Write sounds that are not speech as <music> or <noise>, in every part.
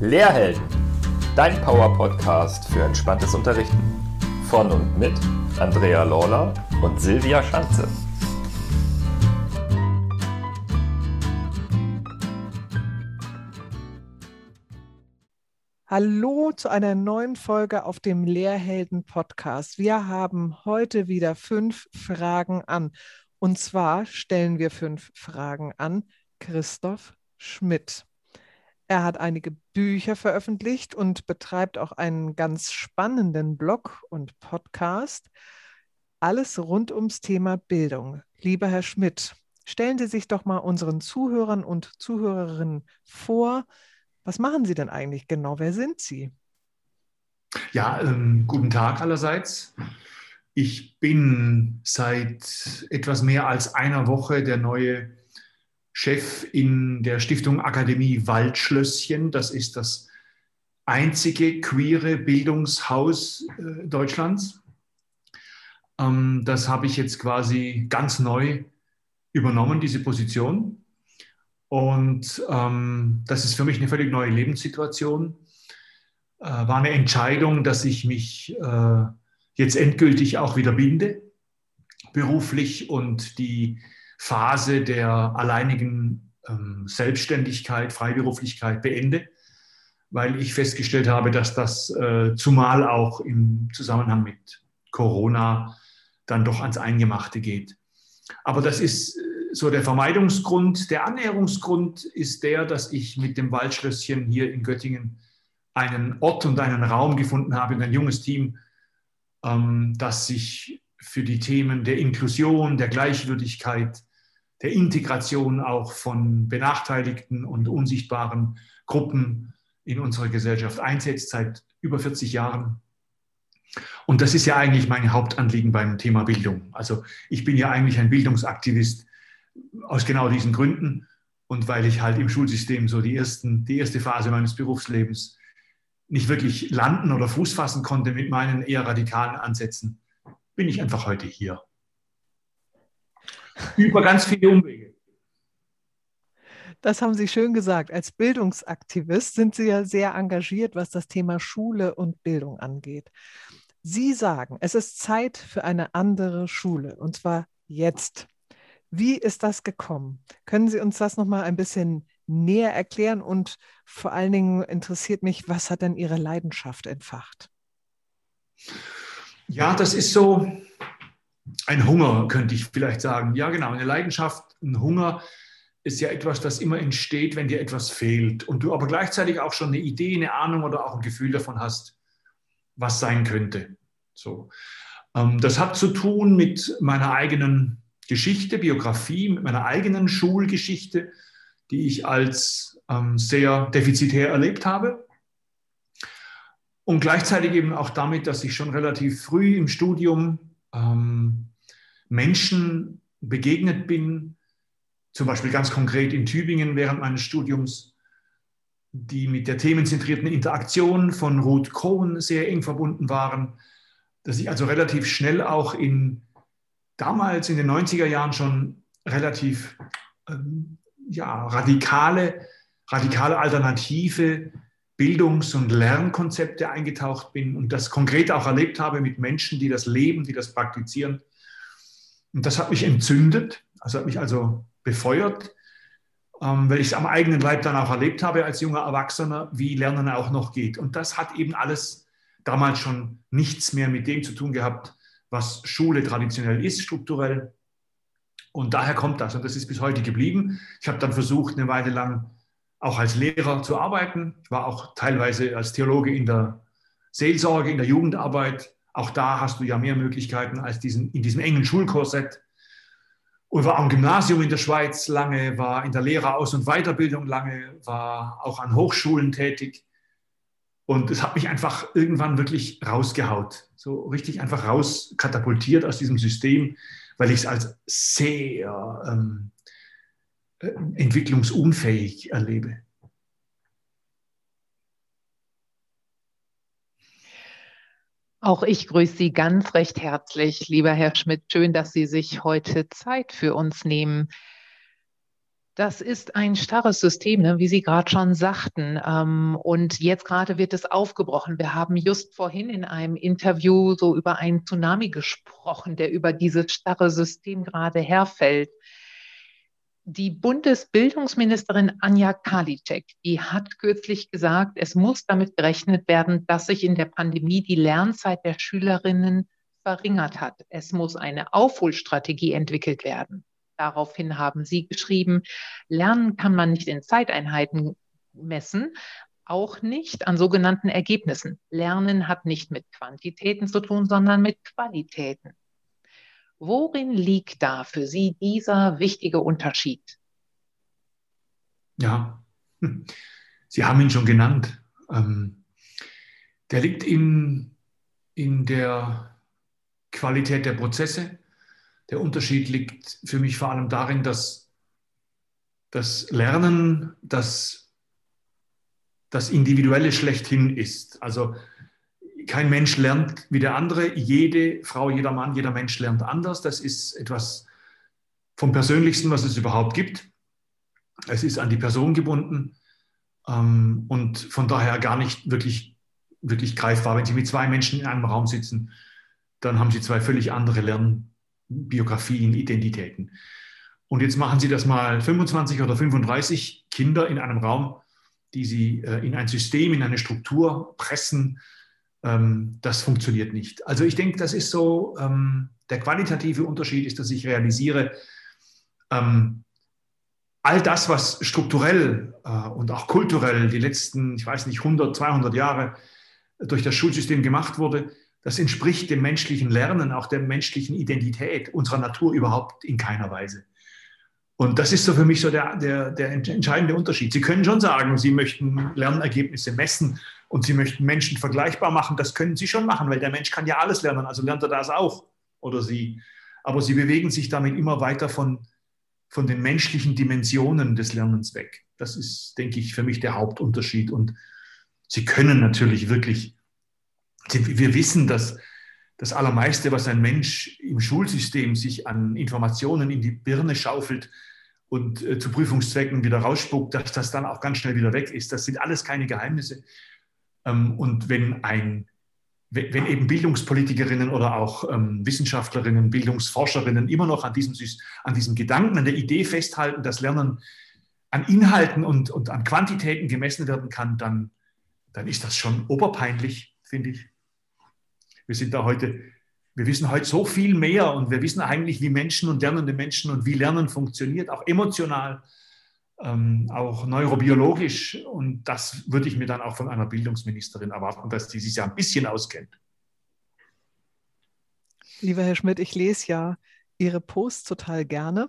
Lehrhelden, dein Power-Podcast für entspanntes Unterrichten. Von und mit Andrea Lawler und Silvia Schanze. Hallo zu einer neuen Folge auf dem Lehrhelden Podcast. Wir haben heute wieder fünf Fragen an. Und zwar stellen wir fünf Fragen an Christoph Schmidt. Er hat einige Bücher veröffentlicht und betreibt auch einen ganz spannenden Blog und Podcast. Alles rund ums Thema Bildung. Lieber Herr Schmidt, stellen Sie sich doch mal unseren Zuhörern und Zuhörerinnen vor. Was machen Sie denn eigentlich genau? Wer sind Sie? Ja, ähm, guten Tag allerseits. Ich bin seit etwas mehr als einer Woche der neue Chef in der Stiftung Akademie Waldschlösschen. Das ist das einzige queere Bildungshaus äh, Deutschlands. Ähm, das habe ich jetzt quasi ganz neu übernommen, diese Position. Und ähm, das ist für mich eine völlig neue Lebenssituation. Äh, war eine Entscheidung, dass ich mich äh, jetzt endgültig auch wieder binde, beruflich und die Phase der alleinigen ähm, Selbstständigkeit, Freiberuflichkeit beende, weil ich festgestellt habe, dass das äh, zumal auch im Zusammenhang mit Corona dann doch ans Eingemachte geht. Aber das ist äh, so der Vermeidungsgrund. Der Annäherungsgrund ist der, dass ich mit dem Waldschlösschen hier in Göttingen einen Ort und einen Raum gefunden habe, ein junges Team, ähm, das sich für die Themen der Inklusion, der Gleichwürdigkeit, der Integration auch von benachteiligten und unsichtbaren Gruppen in unserer Gesellschaft einsetzt seit über 40 Jahren. Und das ist ja eigentlich mein Hauptanliegen beim Thema Bildung. Also ich bin ja eigentlich ein Bildungsaktivist aus genau diesen Gründen und weil ich halt im Schulsystem so die, ersten, die erste Phase meines Berufslebens nicht wirklich landen oder Fuß fassen konnte mit meinen eher radikalen Ansätzen, bin ich einfach heute hier über ganz viele Umwege. Das haben Sie schön gesagt. Als Bildungsaktivist sind Sie ja sehr engagiert, was das Thema Schule und Bildung angeht. Sie sagen, es ist Zeit für eine andere Schule und zwar jetzt. Wie ist das gekommen? Können Sie uns das noch mal ein bisschen näher erklären und vor allen Dingen interessiert mich, was hat denn Ihre Leidenschaft entfacht? Ja, das ist so, ein Hunger, könnte ich vielleicht sagen. Ja, genau, eine Leidenschaft, ein Hunger ist ja etwas, das immer entsteht, wenn dir etwas fehlt und du aber gleichzeitig auch schon eine Idee, eine Ahnung oder auch ein Gefühl davon hast, was sein könnte. So. Ähm, das hat zu tun mit meiner eigenen Geschichte, Biografie, mit meiner eigenen Schulgeschichte, die ich als ähm, sehr defizitär erlebt habe. Und gleichzeitig eben auch damit, dass ich schon relativ früh im Studium ähm, Menschen begegnet bin, zum Beispiel ganz konkret in Tübingen während meines Studiums, die mit der themenzentrierten Interaktion von Ruth Cohen sehr eng verbunden waren, dass ich also relativ schnell auch in damals in den 90er Jahren schon relativ ähm, ja, radikale, radikale alternative Bildungs- und Lernkonzepte eingetaucht bin und das konkret auch erlebt habe mit Menschen, die das leben, die das praktizieren. Und das hat mich entzündet, also hat mich also befeuert, ähm, weil ich es am eigenen Leib dann auch erlebt habe als junger Erwachsener, wie Lernen auch noch geht. Und das hat eben alles damals schon nichts mehr mit dem zu tun gehabt, was Schule traditionell ist, strukturell. Und daher kommt das. Und das ist bis heute geblieben. Ich habe dann versucht, eine Weile lang auch als Lehrer zu arbeiten. Ich war auch teilweise als Theologe in der Seelsorge, in der Jugendarbeit. Auch da hast du ja mehr Möglichkeiten als diesen, in diesem engen Schulkorsett. Und war am Gymnasium in der Schweiz lange, war in der Lehreraus- und Weiterbildung lange, war auch an Hochschulen tätig. Und es hat mich einfach irgendwann wirklich rausgehaut, so richtig einfach rauskatapultiert aus diesem System, weil ich es als sehr ähm, äh, entwicklungsunfähig erlebe. Auch ich grüße Sie ganz recht herzlich, lieber Herr Schmidt. Schön, dass Sie sich heute Zeit für uns nehmen. Das ist ein starres System, ne, wie Sie gerade schon sagten. Ähm, und jetzt gerade wird es aufgebrochen. Wir haben just vorhin in einem Interview so über einen Tsunami gesprochen, der über dieses starre System gerade herfällt. Die Bundesbildungsministerin Anja Karliczek, die hat kürzlich gesagt, es muss damit gerechnet werden, dass sich in der Pandemie die Lernzeit der Schülerinnen verringert hat. Es muss eine Aufholstrategie entwickelt werden. Daraufhin haben Sie geschrieben, Lernen kann man nicht in Zeiteinheiten messen, auch nicht an sogenannten Ergebnissen. Lernen hat nicht mit Quantitäten zu tun, sondern mit Qualitäten. Worin liegt da für Sie dieser wichtige Unterschied? Ja, Sie haben ihn schon genannt. Ähm, der liegt in, in der Qualität der Prozesse, der Unterschied liegt für mich vor allem darin, dass das Lernen das, das Individuelle schlechthin ist. Also kein Mensch lernt wie der andere. Jede Frau, jeder Mann, jeder Mensch lernt anders. Das ist etwas vom Persönlichsten, was es überhaupt gibt. Es ist an die Person gebunden ähm, und von daher gar nicht wirklich, wirklich greifbar. Wenn Sie mit zwei Menschen in einem Raum sitzen, dann haben Sie zwei völlig andere Lern Biografien, Identitäten. Und jetzt machen Sie das mal 25 oder 35 Kinder in einem Raum, die Sie äh, in ein System, in eine Struktur pressen. Ähm, das funktioniert nicht. Also ich denke, das ist so, ähm, der qualitative Unterschied ist, dass ich realisiere, ähm, all das, was strukturell äh, und auch kulturell die letzten, ich weiß nicht, 100, 200 Jahre durch das Schulsystem gemacht wurde, das entspricht dem menschlichen Lernen, auch der menschlichen Identität unserer Natur überhaupt in keiner Weise. Und das ist so für mich so der, der, der entscheidende Unterschied. Sie können schon sagen, Sie möchten Lernergebnisse messen und Sie möchten Menschen vergleichbar machen. Das können Sie schon machen, weil der Mensch kann ja alles lernen, also lernt er das auch oder Sie. Aber Sie bewegen sich damit immer weiter von, von den menschlichen Dimensionen des Lernens weg. Das ist, denke ich, für mich der Hauptunterschied. Und Sie können natürlich wirklich wir wissen, dass das Allermeiste, was ein Mensch im Schulsystem sich an Informationen in die Birne schaufelt und äh, zu Prüfungszwecken wieder rausspuckt, dass das dann auch ganz schnell wieder weg ist. Das sind alles keine Geheimnisse. Ähm, und wenn ein wenn eben Bildungspolitikerinnen oder auch ähm, Wissenschaftlerinnen, Bildungsforscherinnen immer noch an diesem, an diesem Gedanken, an der Idee festhalten, dass Lernen an Inhalten und, und an Quantitäten gemessen werden kann, dann, dann ist das schon oberpeinlich, finde ich. Wir sind da heute, wir wissen heute so viel mehr und wir wissen eigentlich, wie Menschen und lernende Menschen und wie Lernen funktioniert, auch emotional, ähm, auch neurobiologisch. Und das würde ich mir dann auch von einer Bildungsministerin erwarten, dass sie sich ja ein bisschen auskennt. Lieber Herr Schmidt, ich lese ja Ihre Posts total gerne,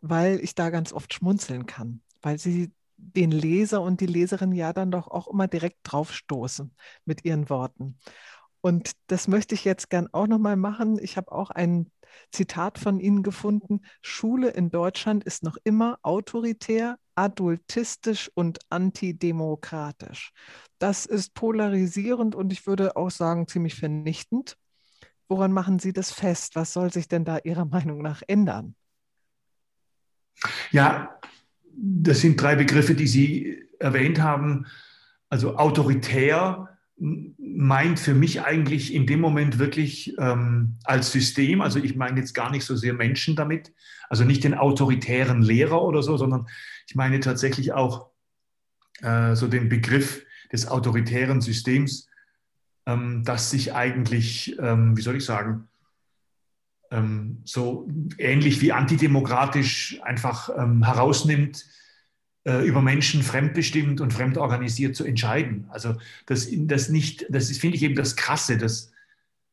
weil ich da ganz oft schmunzeln kann, weil Sie den Leser und die Leserin ja dann doch auch immer direkt draufstoßen mit ihren Worten. Und das möchte ich jetzt gern auch nochmal machen. Ich habe auch ein Zitat von Ihnen gefunden. Schule in Deutschland ist noch immer autoritär, adultistisch und antidemokratisch. Das ist polarisierend und ich würde auch sagen ziemlich vernichtend. Woran machen Sie das fest? Was soll sich denn da Ihrer Meinung nach ändern? Ja, das sind drei Begriffe, die Sie erwähnt haben. Also autoritär, meint für mich eigentlich in dem Moment wirklich ähm, als System, also ich meine jetzt gar nicht so sehr Menschen damit, also nicht den autoritären Lehrer oder so, sondern ich meine tatsächlich auch äh, so den Begriff des autoritären Systems, ähm, das sich eigentlich, ähm, wie soll ich sagen, ähm, so ähnlich wie antidemokratisch einfach ähm, herausnimmt, über Menschen fremdbestimmt und fremdorganisiert zu entscheiden. Also das, das nicht, das finde ich eben das Krasse, dass,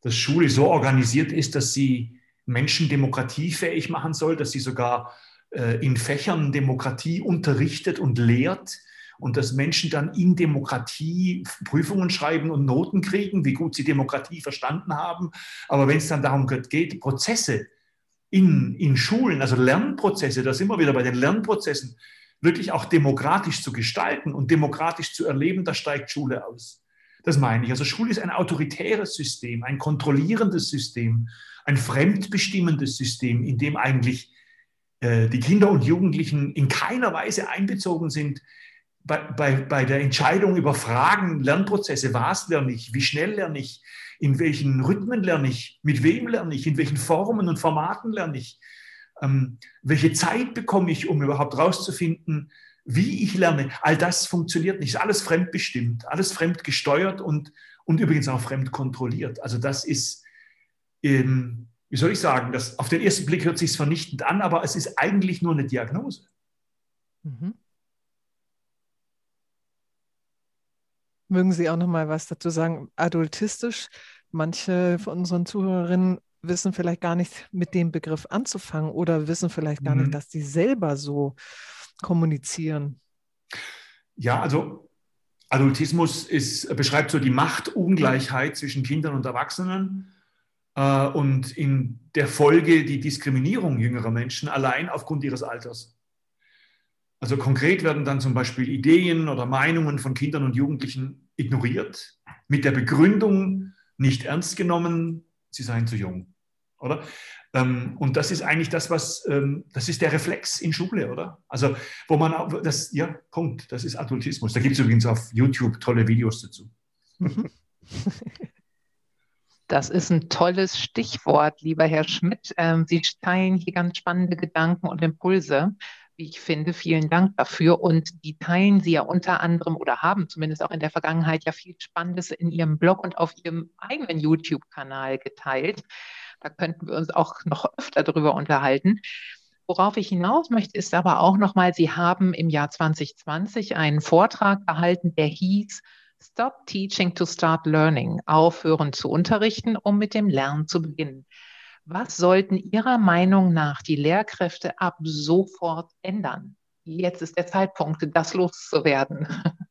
dass Schule so organisiert ist, dass sie Menschen demokratiefähig machen soll, dass sie sogar äh, in Fächern Demokratie unterrichtet und lehrt und dass Menschen dann in Demokratie Prüfungen schreiben und Noten kriegen, wie gut sie Demokratie verstanden haben. Aber wenn es dann darum geht, Prozesse in, in Schulen, also Lernprozesse, da sind wir wieder bei den Lernprozessen, wirklich auch demokratisch zu gestalten und demokratisch zu erleben, da steigt Schule aus. Das meine ich. Also Schule ist ein autoritäres System, ein kontrollierendes System, ein fremdbestimmendes System, in dem eigentlich äh, die Kinder und Jugendlichen in keiner Weise einbezogen sind bei, bei, bei der Entscheidung über Fragen, Lernprozesse, was lerne ich, wie schnell lerne ich, in welchen Rhythmen lerne ich, mit wem lerne ich, in welchen Formen und Formaten lerne ich, ähm, welche Zeit bekomme ich, um überhaupt rauszufinden, wie ich lerne. All das funktioniert nicht, ist alles fremdbestimmt, alles fremdgesteuert und, und übrigens auch fremdkontrolliert. Also das ist, ähm, wie soll ich sagen, das, auf den ersten Blick hört sich vernichtend an, aber es ist eigentlich nur eine Diagnose. Mhm. Mögen Sie auch noch mal was dazu sagen? Adultistisch, manche von unseren Zuhörerinnen wissen vielleicht gar nicht mit dem Begriff anzufangen oder wissen vielleicht gar mhm. nicht, dass sie selber so kommunizieren. Ja, also Adultismus ist, beschreibt so die Machtungleichheit zwischen Kindern und Erwachsenen äh, und in der Folge die Diskriminierung jüngerer Menschen allein aufgrund ihres Alters. Also konkret werden dann zum Beispiel Ideen oder Meinungen von Kindern und Jugendlichen ignoriert, mit der Begründung nicht ernst genommen, sie seien zu jung. Oder? Ähm, und das ist eigentlich das, was, ähm, das ist der Reflex in Schule, oder? Also, wo man, das, ja, Punkt, das ist Adultismus. Da gibt es übrigens auf YouTube tolle Videos dazu. <laughs> Das ist ein tolles Stichwort, lieber Herr Schmidt. Ähm, Sie teilen hier ganz spannende Gedanken und Impulse wie ich finde. Vielen Dank dafür. Und die teilen Sie ja unter anderem oder haben zumindest auch in der Vergangenheit ja viel Spannendes in Ihrem Blog und auf Ihrem eigenen YouTube-Kanal geteilt. Da könnten wir uns auch noch öfter darüber unterhalten. Worauf ich hinaus möchte, ist aber auch nochmal, Sie haben im Jahr 2020 einen Vortrag gehalten, der hieß Stop Teaching to Start Learning, aufhören zu unterrichten, um mit dem Lernen zu beginnen. Was sollten Ihrer Meinung nach die Lehrkräfte ab sofort ändern? Jetzt ist der Zeitpunkt, das loszuwerden. <laughs>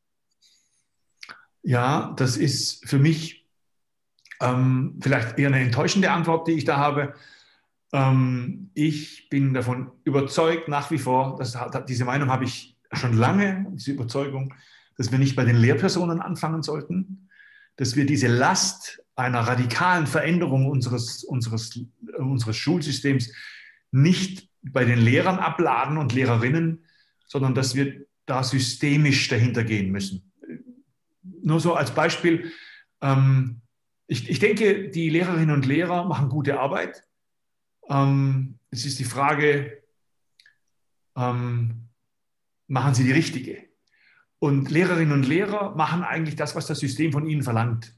Ja, das ist für mich ähm, vielleicht eher eine enttäuschende Antwort, die ich da habe. Ähm, ich bin davon überzeugt, nach wie vor, dass, diese Meinung habe ich schon lange, diese Überzeugung, dass wir nicht bei den Lehrpersonen anfangen sollten, dass wir diese Last einer radikalen Veränderung unseres, unseres, unseres Schulsystems nicht bei den Lehrern abladen und Lehrerinnen, sondern dass wir da systemisch dahinter gehen müssen. Nur so als Beispiel, ähm, ich, ich, denke, die Lehrerinnen und Lehrer machen gute Arbeit. Ähm, es ist die Frage, ähm, machen sie die richtige? Und Lehrerinnen und Lehrer machen eigentlich das, was das System von ihnen verlangt.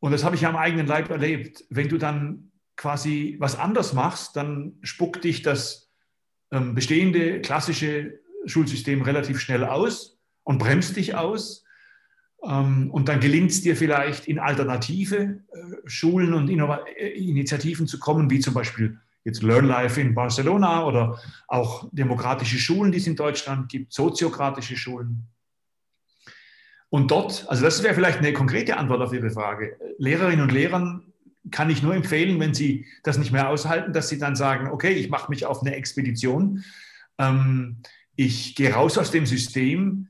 Und das habe ich am eigenen Leib erlebt. Wenn du dann quasi was anders machst, dann spuckt dich das ähm, bestehende klassische Schulsystem relativ schnell aus und bremst dich aus. Ähm, und dann gelingt es dir vielleicht in alternative äh, Schulen und Innova äh, Initiativen zu kommen, wie zum Beispiel jetzt LearnLife in Barcelona oder auch demokratische Schulen, die es in Deutschland gibt, soziokratische Schulen. Und dort, also das wäre vielleicht eine konkrete Antwort auf Ihre Frage. Lehrerinnen und Lehrern kann ich nur empfehlen, wenn sie das nicht mehr aushalten, dass sie dann sagen, okay, ich mache mich auf eine Expedition, ähm, ich gehe raus aus dem System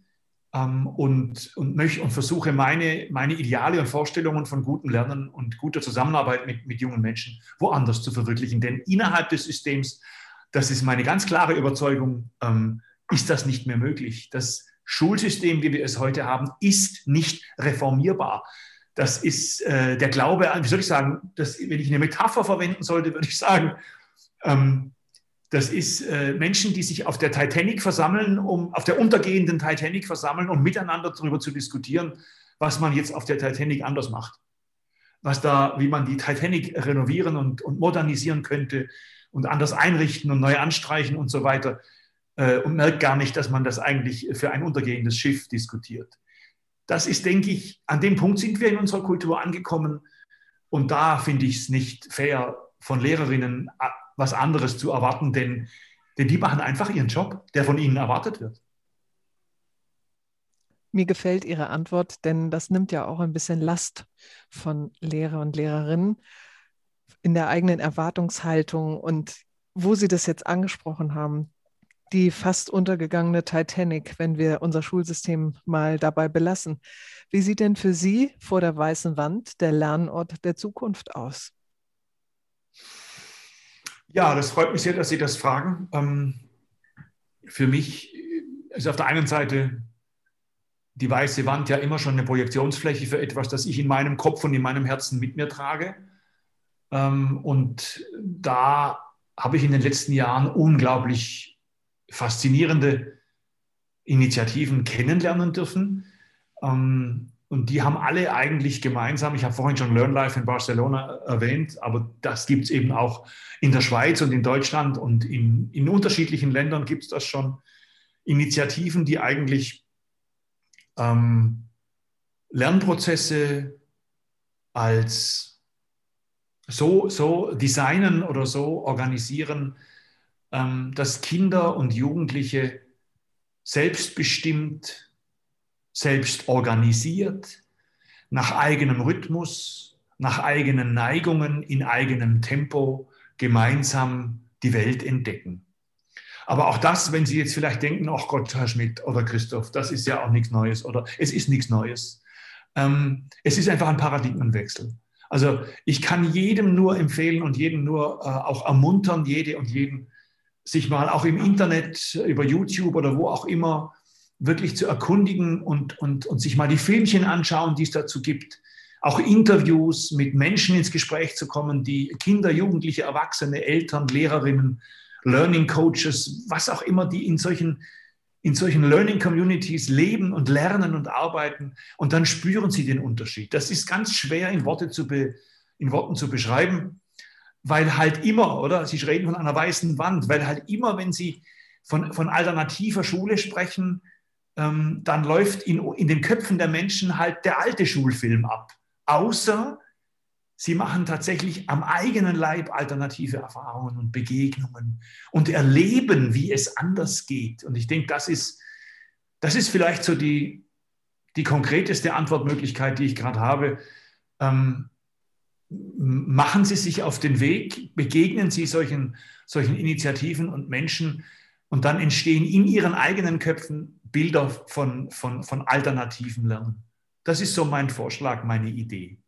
ähm, und, und, möchte, und versuche meine, meine Ideale und Vorstellungen von gutem Lernen und guter Zusammenarbeit mit, mit jungen Menschen woanders zu verwirklichen. Denn innerhalb des Systems, das ist meine ganz klare Überzeugung, ähm, ist das nicht mehr möglich. Das, Schulsystem, wie wir es heute haben, ist nicht reformierbar. Das ist äh, der Glaube, wie soll ich sagen, das, wenn ich eine Metapher verwenden sollte, würde ich sagen, ähm, das ist äh, Menschen, die sich auf der Titanic versammeln, um auf der untergehenden Titanic versammeln, um miteinander darüber zu diskutieren, was man jetzt auf der Titanic anders macht. Was da, wie man die Titanic renovieren und, und modernisieren könnte und anders einrichten und neu anstreichen und so weiter äh, und merkt gar nicht, dass man das eigentlich für ein untergehendes Schiff diskutiert. Das ist, denke ich, an dem Punkt sind wir in unserer Kultur angekommen. Und da finde ich es nicht fair, von Lehrerinnen äh, was anderes zu erwarten, denn, denn die machen einfach ihren Job, der von ihnen erwartet wird. Mir gefällt Ihre Antwort, denn das nimmt ja auch ein bisschen Last von Lehrer und Lehrerinnen in der eigenen Erwartungshaltung und wo Sie das jetzt angesprochen haben, die fast untergegangene Titanic, wenn wir unser Schulsystem mal dabei belassen. Wie sieht denn für Sie vor der weißen Wand der Lernort der Zukunft aus? Ja, das freut mich sehr, dass Sie das fragen. Ähm, für mich ist auf der einen Seite die weiße Wand ja immer schon eine Projektionsfläche für etwas, das ich in meinem Kopf und in meinem Herzen mit mir trage. Ähm, und da habe ich in den letzten Jahren unglaublich faszinierende Initiativen kennenlernen dürfen. Ähm, und die haben alle eigentlich gemeinsam, ich habe vorhin schon Learn Life in Barcelona erwähnt, aber das gibt es eben auch in der Schweiz und in Deutschland und in, in unterschiedlichen Ländern gibt es das schon. Initiativen, die eigentlich ähm, Lernprozesse als so, so designen oder so organisieren, dass Kinder und Jugendliche selbstbestimmt, selbst organisiert, nach eigenem Rhythmus, nach eigenen Neigungen, in eigenem Tempo gemeinsam die Welt entdecken. Aber auch das, wenn Sie jetzt vielleicht denken, ach Gott, Herr Schmidt oder Christoph, das ist ja auch nichts Neues oder es ist nichts Neues. Ähm, es ist einfach ein Paradigmenwechsel. Also ich kann jedem nur empfehlen und jedem nur äh, auch ermuntern, jede und jeden, sich mal auch im Internet, über YouTube oder wo auch immer, wirklich zu erkundigen und, und, und sich mal die Filmchen anschauen, die es dazu gibt. Auch Interviews mit Menschen ins Gespräch zu kommen, die Kinder, Jugendliche, Erwachsene, Eltern, Lehrerinnen, Learning Coaches, was auch immer, die in solchen, in solchen Learning Communities leben und lernen und arbeiten. Und dann spüren sie den Unterschied. Das ist ganz schwer in, Worte zu in Worten zu beschreiben weil halt immer, oder? Sie reden von einer weißen Wand, weil halt immer, wenn Sie von, von alternativer Schule sprechen, ähm, dann läuft in, in den Köpfen der Menschen halt der alte Schulfilm ab. Außer sie machen tatsächlich am eigenen Leib alternative Erfahrungen und Begegnungen und erleben, wie es anders geht. Und ich denke, das ist, das ist vielleicht so die, die konkreteste Antwortmöglichkeit, die ich gerade habe. Ähm, machen Sie sich auf den Weg, begegnen Sie solchen, solchen Initiativen und Menschen und dann entstehen in Ihren eigenen Köpfen Bilder von, von, von alternativen Lernen. Das ist so mein Vorschlag, meine Idee.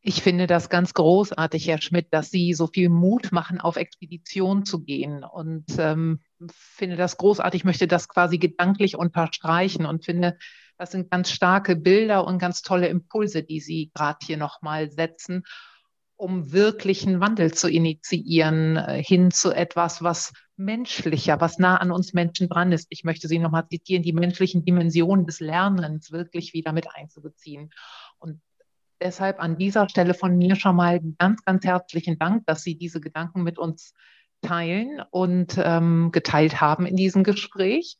Ich finde das ganz großartig, Herr Schmidt, dass Sie so viel Mut machen, auf Expedition zu gehen. Und ähm, finde das großartig, möchte das quasi gedanklich unterstreichen und finde, das sind ganz starke Bilder und ganz tolle Impulse, die Sie gerade hier nochmal setzen, um wirklichen Wandel zu initiieren, äh, hin zu etwas, was menschlicher, was nah an uns Menschen dran ist. Ich möchte Sie nochmal zitieren, die menschlichen Dimensionen des Lernens wirklich wieder mit einzubeziehen. Und deshalb an dieser Stelle von mir schon mal ganz, ganz herzlichen Dank, dass Sie diese Gedanken mit uns teilen und ähm, geteilt haben in diesem Gespräch.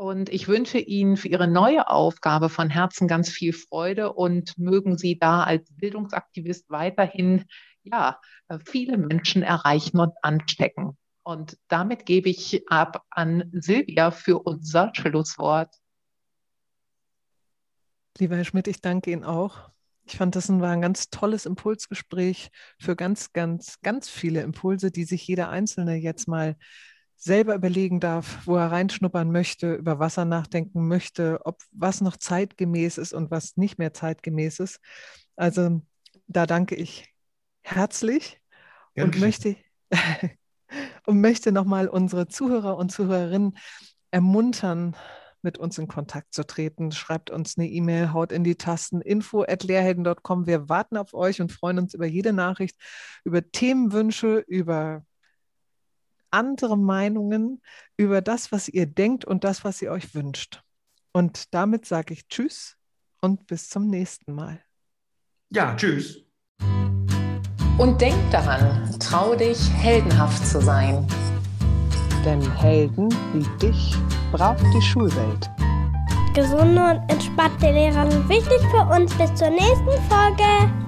Und ich wünsche Ihnen für Ihre neue Aufgabe von Herzen ganz viel Freude und mögen Sie da als Bildungsaktivist weiterhin ja, äh, viele Menschen erreichen und anstecken. Und damit gebe ich ab an Silvia für unser Schlusswort. Lieber Herr Schmidt, ich danke Ihnen auch. Ich fand, das war ein ganz tolles Impulsgespräch für ganz, ganz, ganz viele Impulse, die sich jeder Einzelne jetzt mal selber überlegen darf, wo er reinschnuppern möchte, über was er nachdenken möchte, ob was noch zeitgemäß ist und was nicht mehr zeitgemäß ist. Also da danke ich herzlich <laughs> und möchte, und möchte nochmal unsere Zuhörer und Zuhörerinnen ermuntern, mit uns in Kontakt zu treten. Schreibt uns eine E-Mail, haut in die Tasten info at lehrhelden.com. Wir warten auf euch und freuen uns über jede Nachricht, über Themenwünsche, über andere Meinungen über das, was ihr denkt und das, was ihr euch wünscht. Und damit sage ich Tschüss und bis zum nächsten Mal. Ja, tschüss. Und denk daran, trau dich, heldenhaft zu sein. Denn Helden wie dich braucht die Schulwelt. Gesunde und entspannte Lehrer sind wichtig für uns. Bis zur nächsten Folge.